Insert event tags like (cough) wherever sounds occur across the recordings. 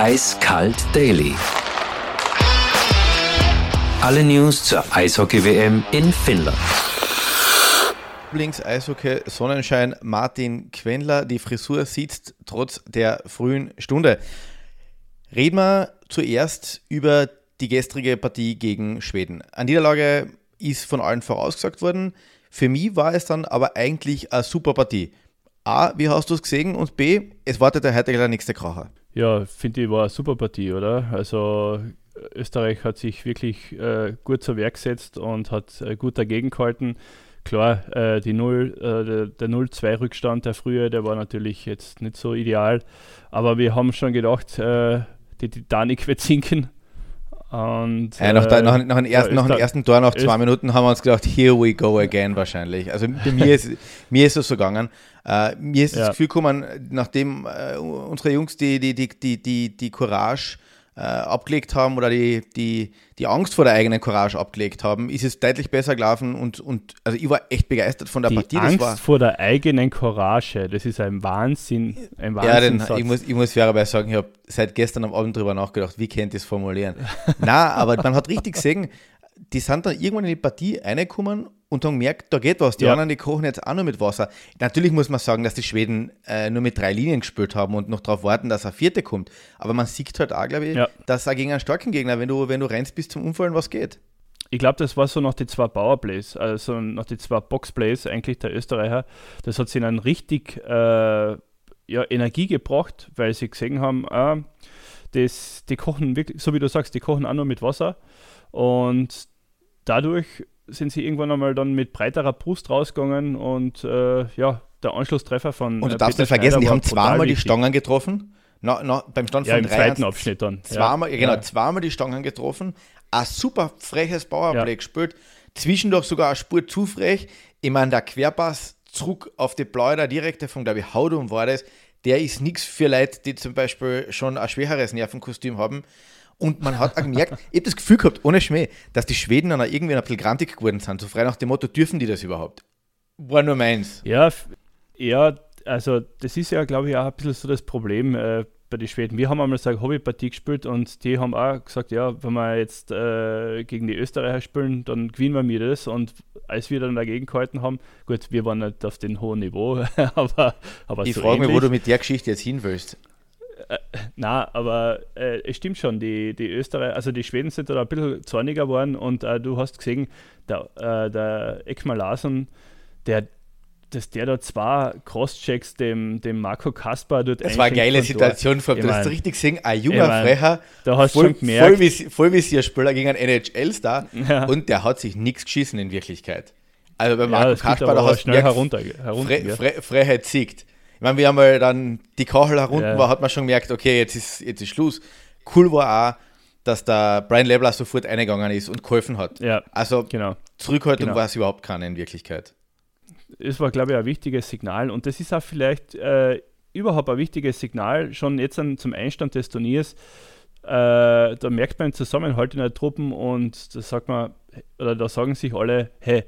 Eiskalt Daily. Alle News zur Eishockey-WM in Finnland. Lieblings-Eishockey Sonnenschein Martin Quendler. Die Frisur sitzt trotz der frühen Stunde. Reden wir zuerst über die gestrige Partie gegen Schweden. Eine Niederlage ist von allen vorausgesagt worden. Für mich war es dann aber eigentlich eine super Partie. A, wie hast du es gesehen? Und B, es wartet der heute der nächste Kracher. Ja, finde ich, war eine super Partie, oder? Also Österreich hat sich wirklich äh, gut zur Werk gesetzt und hat äh, gut dagegen gehalten. Klar, äh, die 0, äh, der, der 0-2-Rückstand der frühe, der war natürlich jetzt nicht so ideal, aber wir haben schon gedacht, äh, die Titanic (laughs) wird sinken und, ja, nach, der, nach, nach, dem ersten, nach dem ersten Tor, nach zwei Minuten, haben wir uns gedacht, here we go again wahrscheinlich. Also bei mir ist, (laughs) mir ist es so gegangen. Uh, mir ist ja. das Gefühl gekommen, nachdem uh, unsere Jungs die, die, die, die, die, die Courage äh, abgelegt haben oder die, die, die Angst vor der eigenen Courage abgelegt haben, ist es deutlich besser gelaufen und, und also ich war echt begeistert von der die Partie. Angst war, vor der eigenen Courage, das ist ein Wahnsinn. Ein ja, denn ich muss, ich muss fairerweise sagen, ich habe seit gestern am Abend darüber nachgedacht, wie könnte ich das formulieren. Na, aber man hat richtig gesehen, die sind dann irgendwann in die Partie reingekommen und haben gemerkt, da geht was. Die ja. anderen, die kochen jetzt auch nur mit Wasser. Natürlich muss man sagen, dass die Schweden äh, nur mit drei Linien gespielt haben und noch darauf warten, dass ein vierte kommt. Aber man sieht halt auch, glaube ich, ja. dass auch gegen einen starken Gegner, wenn du, wenn du rennst bis zum Umfallen, was geht. Ich glaube, das war so noch die zwei Powerplays, also noch die zwei Boxplays eigentlich der Österreicher. Das hat sie ihnen richtig äh, ja, Energie gebracht, weil sie gesehen haben, äh, das, die kochen wirklich, so wie du sagst, die kochen auch nur mit Wasser. Und dadurch sind sie irgendwann einmal dann mit breiterer Brust rausgegangen und äh, ja, der Anschlusstreffer von. Und du äh, darfst nicht vergessen, die haben zweimal die Stangen getroffen. Na, na, beim Stand ja, von im zweiten Abschnitt dann. Zweimal, ja. genau, zweimal die Stangen getroffen. Ein super freches Powerplay ja. gespielt. Zwischendurch sogar eine Spur zu frech. Ich meine, der Querpass zurück auf die Blaue, direkte von, glaube ich, Haudum war das. Der ist nichts für Leute, die zum Beispiel schon ein schwächeres Nervenkostüm haben. Und man hat auch gemerkt, ich habe das Gefühl gehabt, ohne Schmäh, dass die Schweden dann irgendwie ein bisschen grantig geworden sind. So frei nach dem Motto, dürfen die das überhaupt? War nur meins. Ja, ja also das ist ja, glaube ich, auch ein bisschen so das Problem äh, bei den Schweden. Wir haben einmal so eine Hobbypartie gespielt und die haben auch gesagt, ja, wenn wir jetzt äh, gegen die Österreicher spielen, dann gewinnen wir mir das. Und als wir dann dagegen gehalten haben, gut, wir waren nicht auf dem hohen Niveau, (laughs) aber, aber Ich so frage mich, wo du mit der Geschichte jetzt hin willst. Äh, na, aber äh, es stimmt schon, die, die Österreicher, also die Schweden sind da ein bisschen zorniger geworden und äh, du hast gesehen, der, äh, der Ekmal Larsson, der, dass der da zwei Crosschecks dem, dem Marco Kaspar dort Das war eine geile Situation, vor du hast richtig gesehen, ein junger ich mein, Frecher, da hast voll, schon gemerkt, voll, Vollvisierspieler gegen einen NHL-Star ja. und der hat sich nichts geschissen in Wirklichkeit. Also bei Marco ja, Kaspar, da hast du schnell herunter, herunter Fre Fre Freiheit siegt. Ich meine, wir haben mal dann die Kachel herunten ja. war, hat man schon gemerkt, okay, jetzt ist, jetzt ist Schluss. Cool war auch, dass der Brian Lebler sofort eingegangen ist und geholfen hat. Ja, also genau. Zurückhaltung genau. war es überhaupt keine in Wirklichkeit. Es war, glaube ich, ein wichtiges Signal und das ist auch vielleicht äh, überhaupt ein wichtiges Signal, schon jetzt an, zum Einstand des Turniers. Äh, da merkt man Zusammenhalt in der Truppen und da sagt man, oder da sagen sich alle, hey,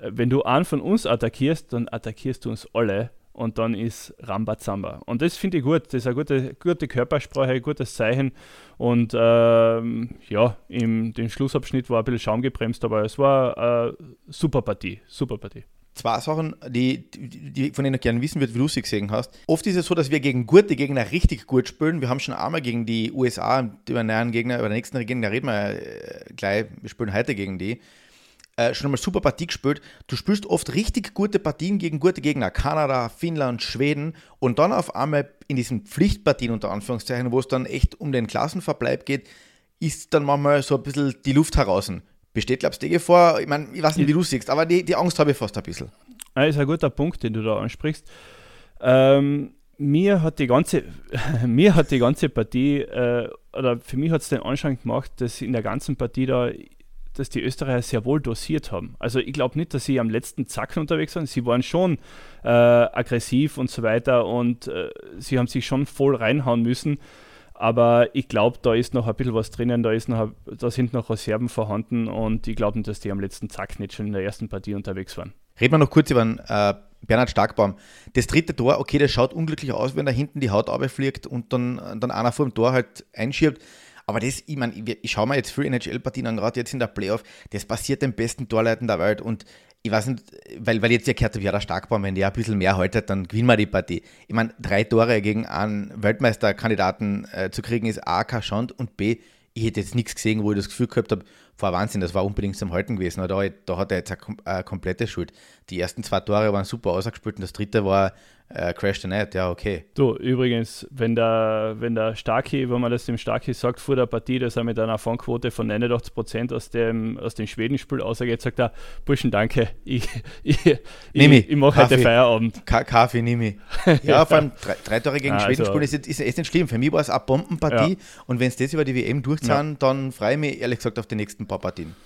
wenn du einen von uns attackierst, dann attackierst du uns alle und dann ist Rambazamba. Und das finde ich gut. Das ist eine gute, gute Körpersprache, ein gutes Zeichen. Und ähm, ja, im den Schlussabschnitt war ein bisschen Schaum gebremst, aber es war eine super Partie. Super Partie. Zwei Sachen, die, die, von denen ich gerne wissen würde, wie du sie gesehen hast. Oft ist es so, dass wir gegen gute Gegner richtig gut spielen. Wir haben schon einmal gegen die USA, über den näheren Gegner, über den nächsten Gegner reden wir äh, gleich. Wir spielen heute gegen die äh, schon einmal super Partie gespielt. Du spielst oft richtig gute Partien gegen gute Gegner, Kanada, Finnland, Schweden und dann auf einmal in diesen Pflichtpartien unter Anführungszeichen, wo es dann echt um den Klassenverbleib geht, ist dann manchmal so ein bisschen die Luft heraus. Besteht, glaubst du, die Gefahr? Ich meine, ich weiß nicht, wie du siehst, aber die, die Angst habe ich fast ein bisschen. Das ist ein guter Punkt, den du da ansprichst. Ähm, mir hat die ganze, (laughs) mir hat die ganze Partie, äh, oder für mich hat es den Anschein gemacht, dass in der ganzen Partie da dass die Österreicher sehr wohl dosiert haben. Also ich glaube nicht, dass sie am letzten Zacken unterwegs waren. Sie waren schon äh, aggressiv und so weiter und äh, sie haben sich schon voll reinhauen müssen. Aber ich glaube, da ist noch ein bisschen was drinnen, da, ist noch, da sind noch Reserven vorhanden und ich glaube nicht, dass die am letzten Zack nicht schon in der ersten Partie unterwegs waren. Reden wir noch kurz über den äh, Bernhard Starkbaum. Das dritte Tor, okay, das schaut unglücklich aus, wenn da hinten die Haut abfliegt und dann, dann einer vor dem Tor halt einschiebt. Aber das, ich meine, ich, ich schaue mir jetzt für NHL-Partien an, gerade jetzt in der Playoff, das passiert den besten Torleuten der Welt und ich weiß nicht, weil, weil jetzt ja gehört habe, ja, der Starkbaum, wenn der ein bisschen mehr haltet, dann gewinnen wir die Partie. Ich meine, drei Tore gegen einen Weltmeisterkandidaten äh, zu kriegen, ist A, kein Schand und B, ich hätte jetzt nichts gesehen, wo ich das Gefühl gehabt habe, vor Wahnsinn, das war unbedingt zum Halten gewesen. Da, da hat er jetzt eine, eine komplette Schuld. Die ersten zwei Tore waren super ausgespielt und das dritte war äh, Crash the Net, ja, okay. Du, übrigens, wenn der, wenn der Starkey, wenn man das dem Starkey sagt, vor der Partie, dass er mit einer Fangquote von 89% aus dem, aus dem Schwedenspiel ausgeht, sagt er, Burschen, danke, ich, (laughs) ich, ich, ich, mache heute Feierabend. Ka Kaffee nehme (laughs) ich. Ja, vor allem drei, drei Tore gegen ah, Schwedenspiel also, ist, ist, ist nicht schlimm. Für mich war es eine Bombenpartie ja. und wenn es das über die WM durchzahlen, ja. dann freue ich mich ehrlich gesagt auf die nächsten paar Partien.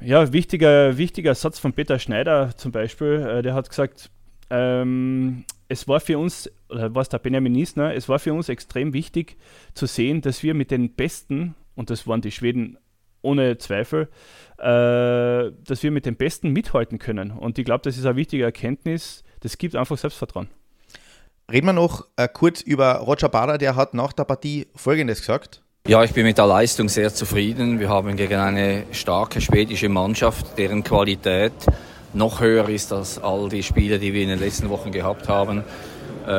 Ja, wichtiger, wichtiger Satz von Peter Schneider zum Beispiel, äh, der hat gesagt, ähm, es war für uns, oder was der Benjamin Niesner, es war für uns extrem wichtig zu sehen, dass wir mit den Besten, und das waren die Schweden ohne Zweifel, äh, dass wir mit den Besten mithalten können. Und ich glaube, das ist eine wichtige Erkenntnis. Das gibt einfach Selbstvertrauen. Reden wir noch äh, kurz über Roger Bader, der hat nach der Partie Folgendes gesagt. Ja, ich bin mit der Leistung sehr zufrieden. Wir haben gegen eine starke schwedische Mannschaft, deren Qualität noch höher ist als all die Spiele, die wir in den letzten Wochen gehabt haben. Äh,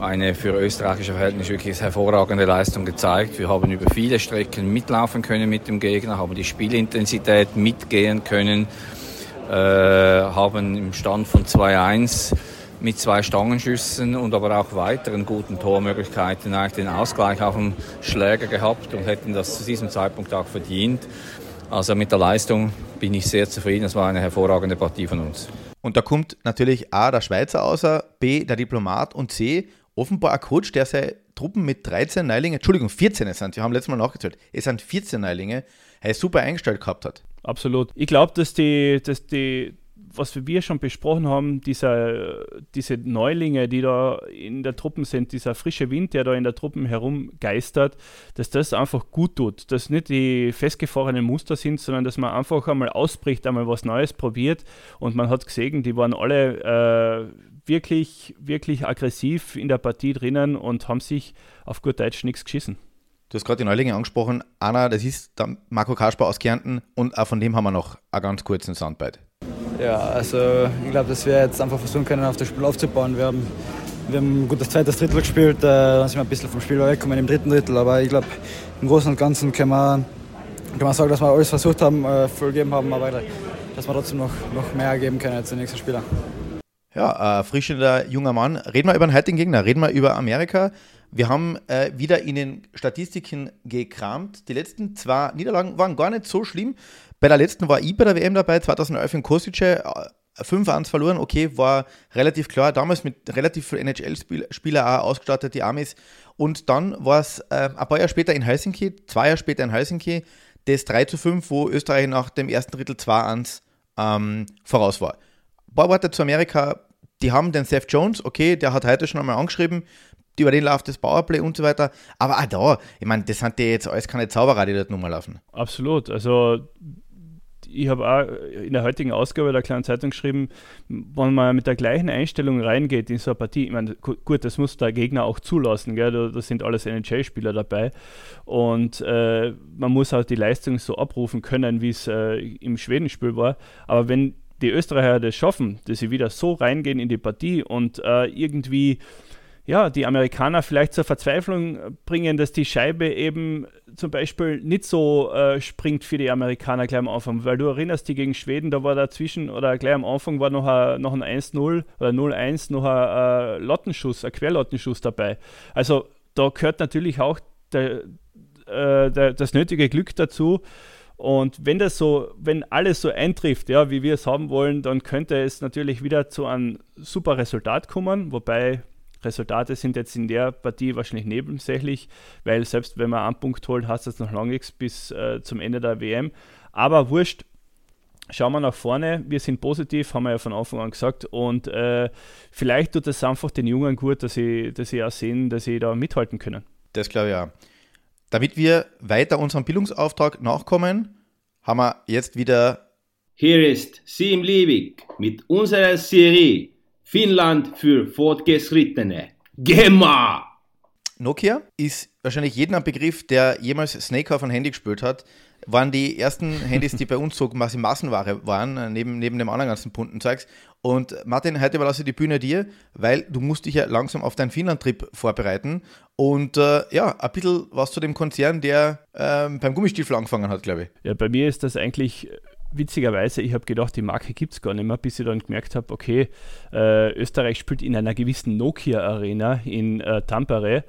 eine für österreichische Verhältnisse wirklich hervorragende Leistung gezeigt. Wir haben über viele Strecken mitlaufen können mit dem Gegner, haben die Spielintensität mitgehen können, äh, haben im Stand von 2-1 mit zwei Stangenschüssen und aber auch weiteren guten Tormöglichkeiten eigentlich den Ausgleich auf dem Schläger gehabt und hätten das zu diesem Zeitpunkt auch verdient. Also mit der Leistung bin ich sehr zufrieden. Es war eine hervorragende Partie von uns. Und da kommt natürlich A, der Schweizer außer, B, der Diplomat und C, offenbar ein Coach, der seine Truppen mit 13 Neulingen, Entschuldigung, 14 sind, wir haben letztes Mal nachgezählt, es sind 14 Neulinge, er super eingestellt gehabt hat. Absolut. Ich glaube, dass die, dass die was wir schon besprochen haben, dieser, diese Neulinge, die da in der Truppen sind, dieser frische Wind, der da in der Truppen herumgeistert, dass das einfach gut tut. Dass nicht die festgefahrenen Muster sind, sondern dass man einfach einmal ausbricht, einmal was Neues probiert. Und man hat gesehen, die waren alle äh, wirklich, wirklich aggressiv in der Partie drinnen und haben sich auf gut Deutsch nichts geschissen. Du hast gerade die Neulinge angesprochen. Anna, das ist der Marco Kasper aus Kärnten und auch von dem haben wir noch einen ganz kurzen Soundbite. Ja, also ich glaube, dass wir jetzt einfach versuchen können, auf das Spiel aufzubauen. Wir haben, wir haben ein gutes zweites Drittel gespielt, äh, dann sind wir ein bisschen vom Spiel weggekommen im dritten Drittel, aber ich glaube, im Großen und Ganzen können wir, kann man sagen, dass wir alles versucht haben, äh, voll gegeben haben, aber dass wir trotzdem noch, noch mehr geben können als die nächsten Spieler. Ja, äh, frischender junger Mann. Reden wir über den heutigen Gegner, reden wir über Amerika. Wir haben äh, wieder in den Statistiken gekramt. Die letzten zwei Niederlagen waren gar nicht so schlimm. Bei der letzten war ich bei der WM dabei, 2011 in Kosice. 5-1 äh, verloren, okay, war relativ klar. Damals mit relativ vielen NHL-Spieler auch ausgestattet, die Amis. Und dann war es äh, ein paar Jahre später in Helsinki, zwei Jahre später in Helsinki, das 3 zu 5, wo Österreich nach dem ersten Drittel 2-1 ähm, voraus war. Ein paar Worte zu Amerika. Die haben den Seth Jones, okay, der hat heute schon einmal angeschrieben, über den läuft das Powerplay und so weiter. Aber auch da, ich meine, das sind ja jetzt alles keine Zauberer, die dort nochmal laufen. Absolut. Also ich habe auch in der heutigen Ausgabe der kleinen Zeitung geschrieben, wenn man mit der gleichen Einstellung reingeht in so eine Partie, ich meine, gut, das muss der Gegner auch zulassen, gell? Da, da sind alles NHL-Spieler dabei und äh, man muss auch die Leistung so abrufen können, wie es äh, im Schwedenspiel war. Aber wenn die Österreicher das schaffen, dass sie wieder so reingehen in die Partie und äh, irgendwie ja, die Amerikaner vielleicht zur Verzweiflung bringen, dass die Scheibe eben zum Beispiel nicht so äh, springt für die Amerikaner gleich am Anfang. Weil du erinnerst dich gegen Schweden, da war dazwischen oder gleich am Anfang war noch ein, noch ein 1-0 oder 0-1 noch ein, ein Lottenschuss, ein Querlottenschuss dabei. Also da gehört natürlich auch der, äh, der, das nötige Glück dazu. Und wenn das so, wenn alles so eintrifft, ja, wie wir es haben wollen, dann könnte es natürlich wieder zu einem super Resultat kommen, wobei Resultate sind jetzt in der Partie wahrscheinlich nebensächlich, weil selbst wenn man einen Punkt holt, hast du jetzt noch lange nichts bis äh, zum Ende der WM. Aber wurscht, schauen wir nach vorne. Wir sind positiv, haben wir ja von Anfang an gesagt. Und äh, vielleicht tut es einfach den Jungen gut, dass sie, dass sie auch sehen, dass sie da mithalten können. Das glaube ich auch. Damit wir weiter unserem Bildungsauftrag nachkommen, haben wir jetzt wieder. Hier ist Sim Liebig mit unserer Serie Finnland für Fortgeschrittene. GEMA! Nokia ist wahrscheinlich jedem ein Begriff, der jemals Snake auf ein Handy gespielt hat. Waren die ersten Handys, die bei uns so quasi Massenware waren, neben, neben dem anderen ganzen bunten Zeugs. Und Martin, heute überlasse ich die Bühne dir, weil du musst dich ja langsam auf deinen Finnland-Trip vorbereiten. Und äh, ja, ein bisschen was zu dem Konzern, der ähm, beim Gummistiefel angefangen hat, glaube ich. Ja, bei mir ist das eigentlich witzigerweise, ich habe gedacht, die Marke gibt es gar nicht mehr, bis ich dann gemerkt habe, okay, äh, Österreich spielt in einer gewissen Nokia-Arena in äh, Tampere.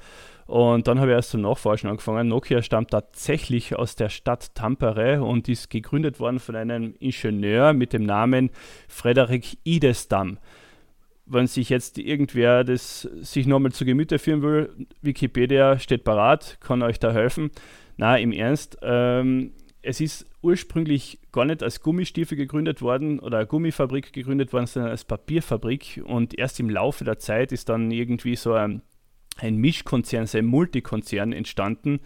Und dann habe ich erst zum Nachforschen angefangen. Nokia stammt tatsächlich aus der Stadt Tampere und ist gegründet worden von einem Ingenieur mit dem Namen Frederik Idestam. Wenn sich jetzt irgendwer das sich nochmal zu Gemüte führen will, Wikipedia steht parat, kann euch da helfen. Na, im Ernst, ähm, es ist ursprünglich gar nicht als Gummistiefel gegründet worden oder Gummifabrik gegründet worden, sondern als Papierfabrik. Und erst im Laufe der Zeit ist dann irgendwie so ein, ein Mischkonzern, so ein Multikonzern entstanden.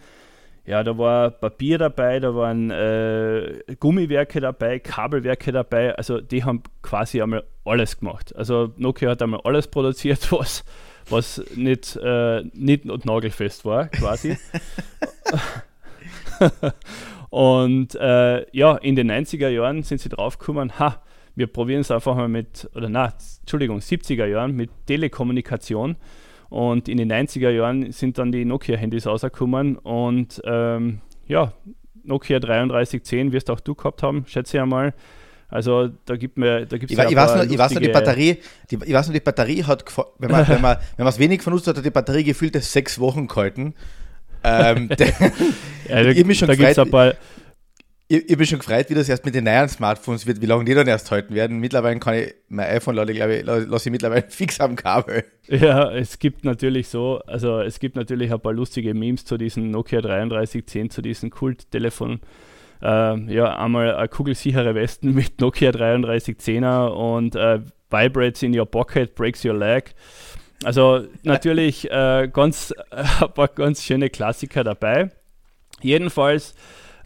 Ja, da war Papier dabei, da waren äh, Gummiwerke dabei, Kabelwerke dabei. Also die haben quasi einmal alles gemacht. Also Nokia hat einmal alles produziert, (laughs) was, was nicht, äh, nicht und nagelfest war, quasi. (laughs) (laughs) Und äh, ja, in den 90er Jahren sind sie draufgekommen, ha, wir probieren es einfach mal mit, oder na, Entschuldigung, 70er Jahren mit Telekommunikation. Und in den 90er Jahren sind dann die Nokia-Handys rausgekommen und ähm, ja, Nokia 3310 wirst auch du gehabt haben, schätze ich einmal. Also da gibt mir, da gibt's ich, ja ich, weiß nur, ich weiß nur, die Batterie, die, ich weiß nur, die Batterie hat, wenn man, wenn man, (laughs) wenn man es wenig von uns hat, hat die Batterie gefühlt sechs Wochen gehalten. Ähm, (laughs) ja, da, ich mich schon da gefreut, ich, ich bin schon gefreut, wie das erst mit den neuen Smartphones wird, wie lange die dann erst halten werden. Mittlerweile kann ich mein iPhone lade, glaube ich, lasse ich mittlerweile (laughs) fix am Kabel. Ja, es gibt natürlich so, also es gibt natürlich ein paar lustige Memes zu diesem Nokia 3310, zu diesem Kulttelefon. Äh, ja, einmal eine kugelsichere Westen mit Nokia 3310er und äh, Vibrates in your pocket, breaks your leg. Also natürlich äh, ganz, ein paar ganz schöne Klassiker dabei. Jedenfalls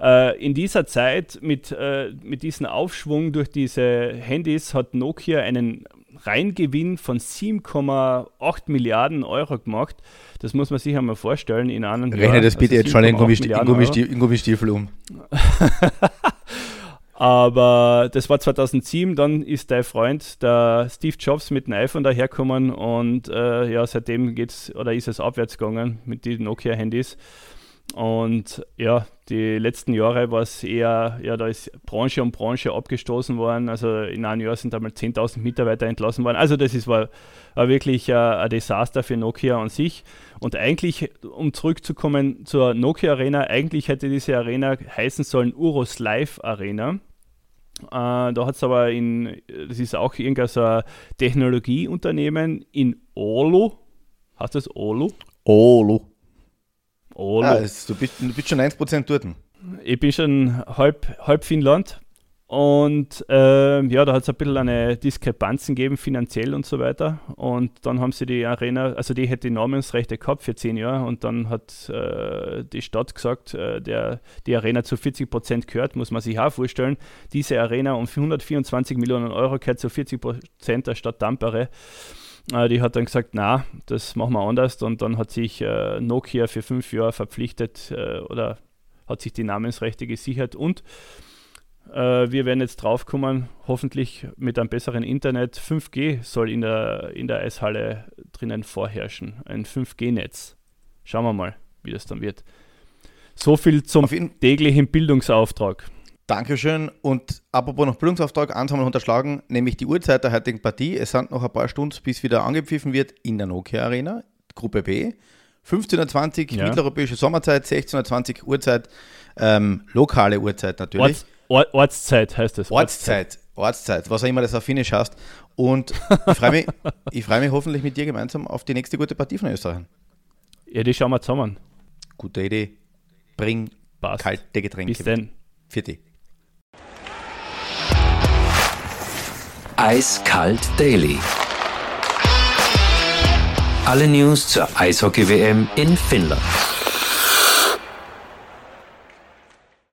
äh, in dieser Zeit mit, äh, mit diesem Aufschwung durch diese Handys hat Nokia einen Reingewinn von 7,8 Milliarden Euro gemacht. Das muss man sich einmal vorstellen in einem Rechne das bitte also jetzt schon in, Gummistiefel, Gummistiefel um. (laughs) Aber das war 2007, dann ist dein Freund, der Steve Jobs, mit dem iPhone daherkommen und äh, ja, seitdem geht's oder ist es abwärts gegangen mit den Nokia-Handys. Und ja, die letzten Jahre war es eher, ja, da ist Branche um Branche abgestoßen worden. Also in einem Jahr sind einmal 10.000 Mitarbeiter entlassen worden. Also das ist, war, war wirklich äh, ein Desaster für Nokia an sich. Und eigentlich, um zurückzukommen zur Nokia Arena, eigentlich hätte diese Arena heißen sollen Uros Live Arena. Äh, da hat es aber in, das ist auch irgendein so ein Technologieunternehmen in Oulu. Heißt das Oulu? Oulu. Oh, ah, du, bist, du bist schon 1% dort. Ich bin schon halb, halb Finnland. Und äh, ja, da hat es ein bisschen eine Diskrepanzen gegeben, finanziell und so weiter. Und dann haben sie die Arena, also die hätte die Namensrechte gehabt für zehn Jahre und dann hat äh, die Stadt gesagt, äh, der, die Arena zu 40 Prozent gehört, muss man sich auch vorstellen. Diese Arena um 124 Millionen Euro gehört zu 40 Prozent der Stadt Tampere. Äh, die hat dann gesagt, na, das machen wir anders. Und dann hat sich äh, Nokia für fünf Jahre verpflichtet äh, oder hat sich die Namensrechte gesichert und äh, wir werden jetzt draufkommen, hoffentlich mit einem besseren Internet. 5G soll in der, in der Eishalle drinnen vorherrschen. Ein 5G-Netz. Schauen wir mal, wie das dann wird. So viel zum täglichen Bildungsauftrag. Dankeschön. Und apropos noch Bildungsauftrag, eins haben wir unterschlagen, nämlich die Uhrzeit der heutigen Partie. Es sind noch ein paar Stunden, bis wieder angepfiffen wird in der Nokia Arena, Gruppe B. 15.20 Uhr ja. mitteleuropäische Sommerzeit, 16.20 Uhr Uhrzeit, ähm, lokale Uhrzeit natürlich. Orts, Ortszeit heißt das. Ortszeit, Ortszeit, was auch immer das auf Finnisch heißt. Und ich freue mich, (laughs) freu mich hoffentlich mit dir gemeinsam auf die nächste gute Partie von Österreich. Ja, die schauen wir zusammen. Gute Idee. Bring Passt. kalte Getränke. Bis dann. Für dich. Eiskalt Daily. Alle News zur Eishockey-WM in Finnland.